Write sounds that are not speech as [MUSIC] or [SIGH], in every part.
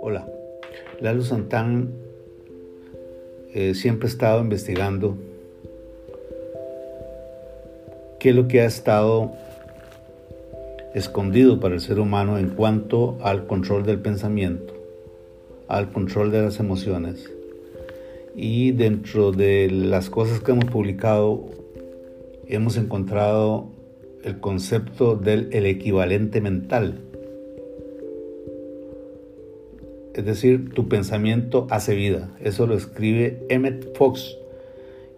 Hola, Lalo Santán eh, siempre ha estado investigando qué es lo que ha estado escondido para el ser humano en cuanto al control del pensamiento, al control de las emociones. Y dentro de las cosas que hemos publicado, hemos encontrado el concepto del el equivalente mental. Es decir, tu pensamiento hace vida. Eso lo escribe Emmett Fox.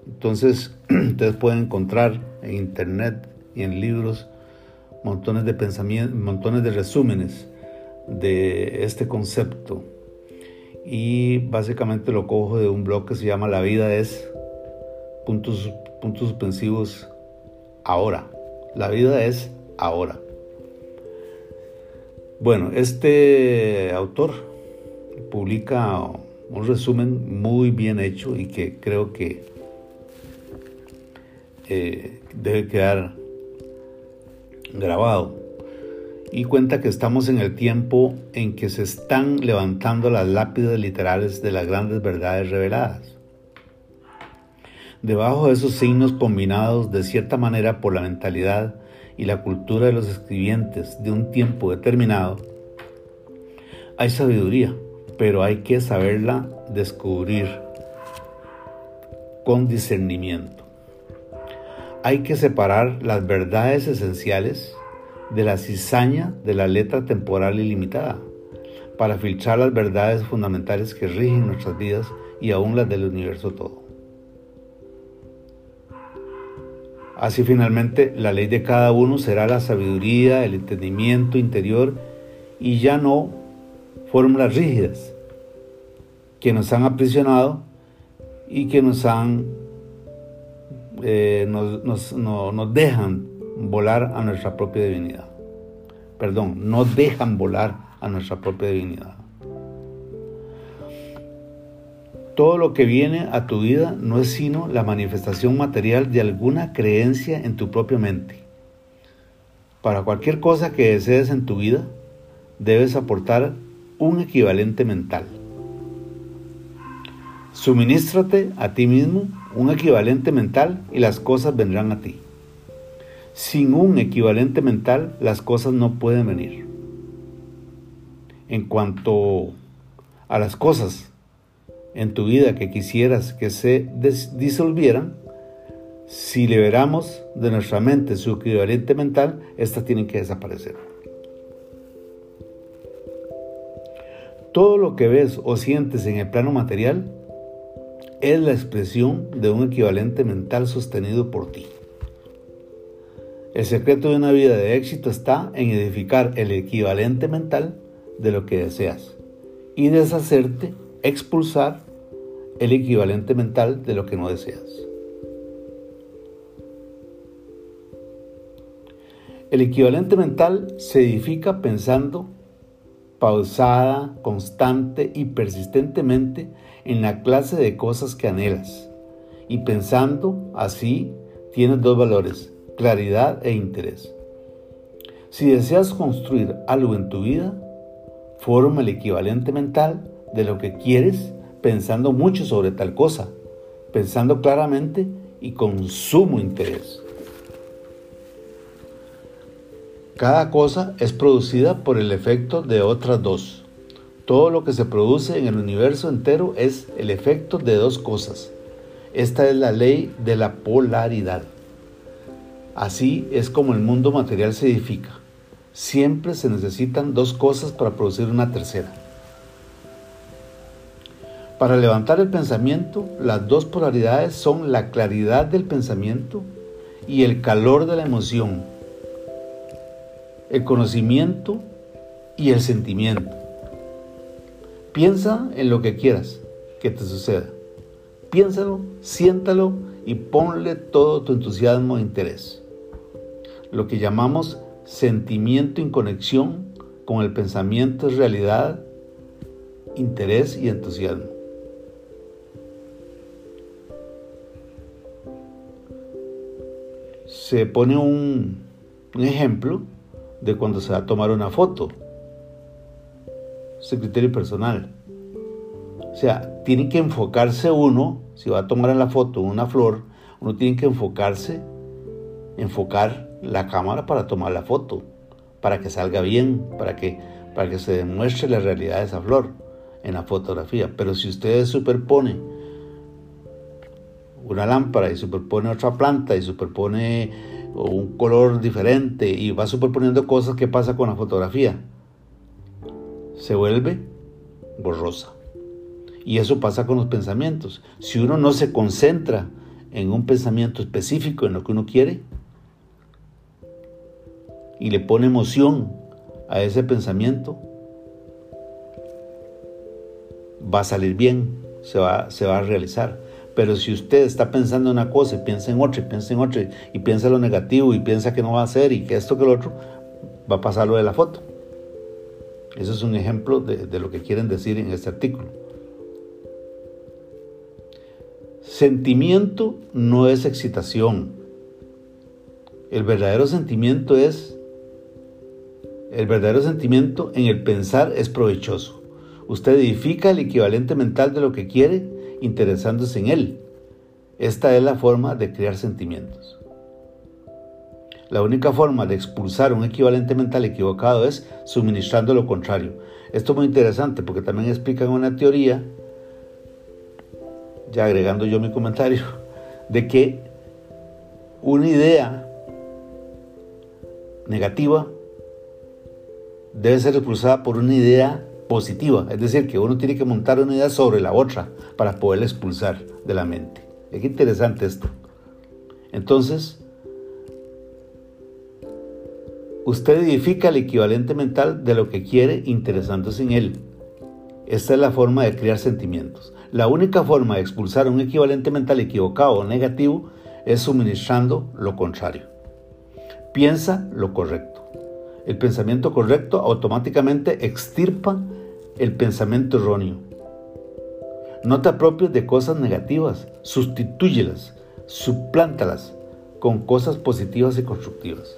Entonces, [CLEARS THROAT] ustedes pueden encontrar en internet y en libros montones de pensamientos, montones de resúmenes de este concepto. Y básicamente lo cojo de un blog que se llama La vida es puntos, puntos suspensivos ahora. La vida es ahora. Bueno, este autor publica un resumen muy bien hecho y que creo que eh, debe quedar grabado. Y cuenta que estamos en el tiempo en que se están levantando las lápidas literales de las grandes verdades reveladas. Debajo de esos signos combinados de cierta manera por la mentalidad y la cultura de los escribientes de un tiempo determinado, hay sabiduría, pero hay que saberla descubrir con discernimiento. Hay que separar las verdades esenciales de la cizaña de la letra temporal ilimitada para filtrar las verdades fundamentales que rigen nuestras vidas y aún las del universo todo. Así finalmente la ley de cada uno será la sabiduría, el entendimiento interior y ya no fórmulas rígidas que nos han aprisionado y que nos han eh, nos, nos dejan volar a nuestra propia divinidad. Perdón, no dejan volar a nuestra propia divinidad. Todo lo que viene a tu vida no es sino la manifestación material de alguna creencia en tu propia mente. Para cualquier cosa que desees en tu vida, debes aportar un equivalente mental. Suministrate a ti mismo un equivalente mental y las cosas vendrán a ti. Sin un equivalente mental, las cosas no pueden venir. En cuanto a las cosas en tu vida que quisieras que se disolvieran, si liberamos de nuestra mente su equivalente mental, estas tienen que desaparecer. Todo lo que ves o sientes en el plano material es la expresión de un equivalente mental sostenido por ti. El secreto de una vida de éxito está en edificar el equivalente mental de lo que deseas y deshacerte, expulsar el equivalente mental de lo que no deseas. El equivalente mental se edifica pensando pausada, constante y persistentemente en la clase de cosas que anhelas. Y pensando así, tienes dos valores, claridad e interés. Si deseas construir algo en tu vida, forma el equivalente mental de lo que quieres pensando mucho sobre tal cosa, pensando claramente y con sumo interés. Cada cosa es producida por el efecto de otras dos. Todo lo que se produce en el universo entero es el efecto de dos cosas. Esta es la ley de la polaridad. Así es como el mundo material se edifica. Siempre se necesitan dos cosas para producir una tercera. Para levantar el pensamiento, las dos polaridades son la claridad del pensamiento y el calor de la emoción, el conocimiento y el sentimiento. Piensa en lo que quieras que te suceda. Piénsalo, siéntalo y ponle todo tu entusiasmo e interés. Lo que llamamos sentimiento en conexión con el pensamiento es realidad, interés y entusiasmo. Se pone un, un ejemplo de cuando se va a tomar una foto. Es criterio personal. O sea, tiene que enfocarse uno, si va a tomar en la foto una flor, uno tiene que enfocarse, enfocar la cámara para tomar la foto, para que salga bien, para que, para que se demuestre la realidad de esa flor en la fotografía. Pero si usted superpone una lámpara y superpone otra planta y superpone un color diferente y va superponiendo cosas, ¿qué pasa con la fotografía? Se vuelve borrosa. Y eso pasa con los pensamientos. Si uno no se concentra en un pensamiento específico, en lo que uno quiere, y le pone emoción a ese pensamiento, va a salir bien, se va, se va a realizar. Pero si usted está pensando en una cosa y piensa en otra y piensa en otra y piensa lo negativo y piensa que no va a hacer y que esto que lo otro, va a pasar lo de la foto. Eso es un ejemplo de lo que quieren decir en este artículo. Sentimiento no es excitación. El verdadero sentimiento es el verdadero sentimiento en el pensar es provechoso. Usted edifica el equivalente mental de lo que quiere interesándose en él. Esta es la forma de crear sentimientos. La única forma de expulsar un equivalente mental equivocado es suministrando lo contrario. Esto es muy interesante porque también explican una teoría, ya agregando yo mi comentario, de que una idea negativa debe ser expulsada por una idea positiva, es decir, que uno tiene que montar una idea sobre la otra para poderla expulsar de la mente. Es interesante esto. Entonces, usted edifica el equivalente mental de lo que quiere interesándose en él. Esta es la forma de crear sentimientos. La única forma de expulsar un equivalente mental equivocado o negativo es suministrando lo contrario. Piensa lo correcto. El pensamiento correcto automáticamente extirpa el pensamiento erróneo. No te apropies de cosas negativas, sustitúyelas, suplántalas con cosas positivas y constructivas.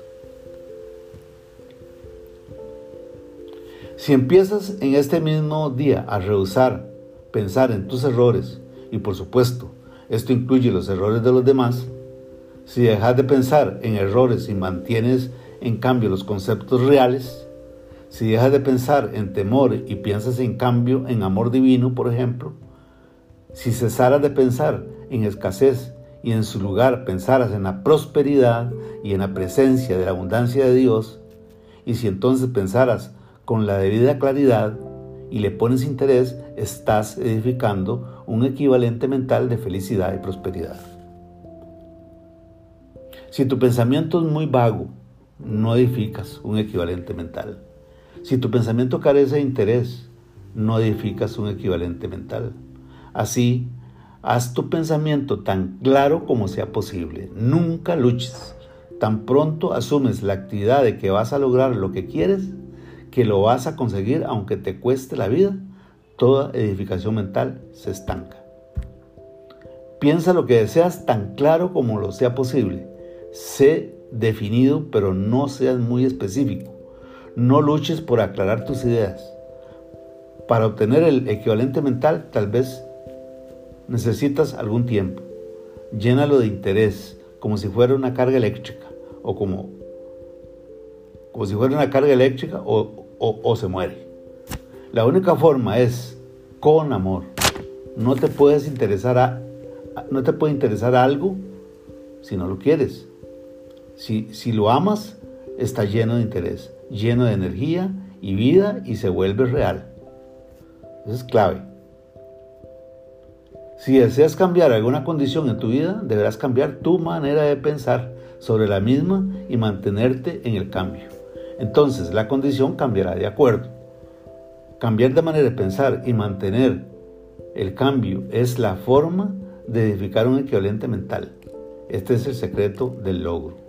Si empiezas en este mismo día a rehusar pensar en tus errores, y por supuesto, esto incluye los errores de los demás, si dejas de pensar en errores y mantienes en cambio los conceptos reales, si dejas de pensar en temor y piensas en cambio en amor divino, por ejemplo, si cesaras de pensar en escasez y en su lugar pensaras en la prosperidad y en la presencia de la abundancia de Dios, y si entonces pensaras con la debida claridad y le pones interés, estás edificando un equivalente mental de felicidad y prosperidad. Si tu pensamiento es muy vago, no edificas un equivalente mental. Si tu pensamiento carece de interés, no edificas un equivalente mental. Así, haz tu pensamiento tan claro como sea posible. Nunca luches. Tan pronto asumes la actividad de que vas a lograr lo que quieres, que lo vas a conseguir aunque te cueste la vida, toda edificación mental se estanca. Piensa lo que deseas tan claro como lo sea posible. Sé definido, pero no seas muy específico. No luches por aclarar tus ideas. Para obtener el equivalente mental, tal vez necesitas algún tiempo. Llénalo de interés, como si fuera una carga eléctrica, o como, como si fuera una carga eléctrica, o, o se muere. La única forma es con amor. No te puedes interesar a, no te puede interesar algo si no lo quieres. Si, si lo amas, está lleno de interés lleno de energía y vida y se vuelve real. Eso es clave. Si deseas cambiar alguna condición en tu vida, deberás cambiar tu manera de pensar sobre la misma y mantenerte en el cambio. Entonces la condición cambiará de acuerdo. Cambiar de manera de pensar y mantener el cambio es la forma de edificar un equivalente mental. Este es el secreto del logro.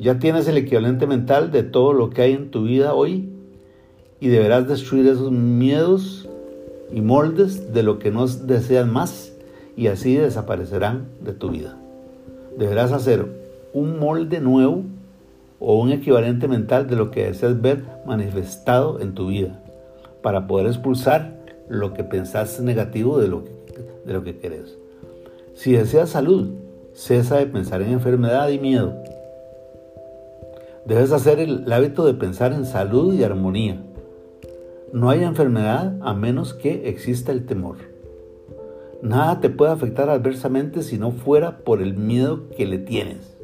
Ya tienes el equivalente mental de todo lo que hay en tu vida hoy y deberás destruir esos miedos y moldes de lo que no deseas más y así desaparecerán de tu vida. Deberás hacer un molde nuevo o un equivalente mental de lo que deseas ver manifestado en tu vida, para poder expulsar lo que pensaste negativo de lo que, de lo que querés. Si deseas salud, cesa de pensar en enfermedad y miedo. Debes hacer el hábito de pensar en salud y armonía. No hay enfermedad a menos que exista el temor. Nada te puede afectar adversamente si no fuera por el miedo que le tienes.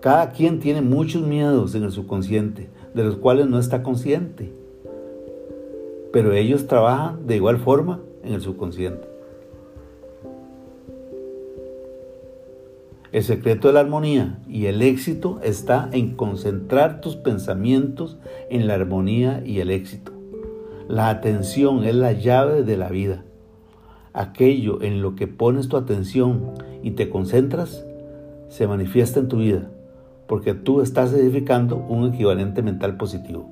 Cada quien tiene muchos miedos en el subconsciente, de los cuales no está consciente. Pero ellos trabajan de igual forma en el subconsciente. El secreto de la armonía y el éxito está en concentrar tus pensamientos en la armonía y el éxito. La atención es la llave de la vida. Aquello en lo que pones tu atención y te concentras se manifiesta en tu vida porque tú estás edificando un equivalente mental positivo.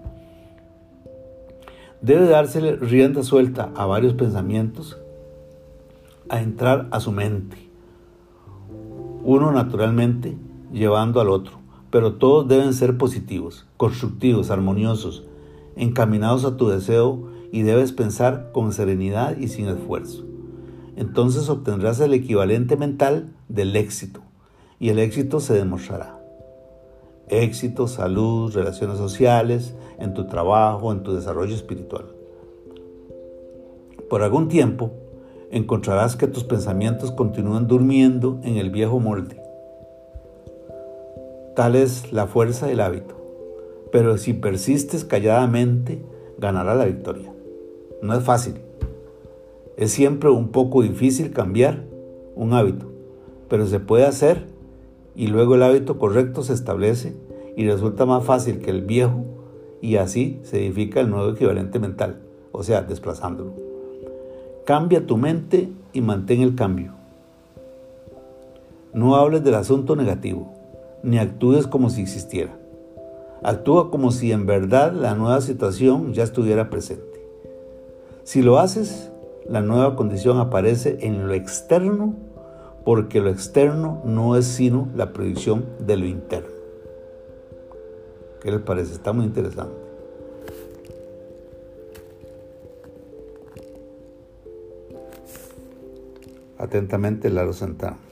Debe dársele rienda suelta a varios pensamientos a entrar a su mente. Uno naturalmente llevando al otro, pero todos deben ser positivos, constructivos, armoniosos, encaminados a tu deseo y debes pensar con serenidad y sin esfuerzo. Entonces obtendrás el equivalente mental del éxito y el éxito se demostrará éxito, salud, relaciones sociales, en tu trabajo, en tu desarrollo espiritual. Por algún tiempo encontrarás que tus pensamientos continúan durmiendo en el viejo molde. Tal es la fuerza del hábito, pero si persistes calladamente, ganará la victoria. No es fácil. Es siempre un poco difícil cambiar un hábito, pero se puede hacer y luego el hábito correcto se establece y resulta más fácil que el viejo y así se edifica el nuevo equivalente mental, o sea, desplazándolo. Cambia tu mente y mantén el cambio. No hables del asunto negativo, ni actúes como si existiera. Actúa como si en verdad la nueva situación ya estuviera presente. Si lo haces, la nueva condición aparece en lo externo porque lo externo no es sino la predicción de lo interno. ¿Qué les parece? Está muy interesante. Atentamente, Laro Santana.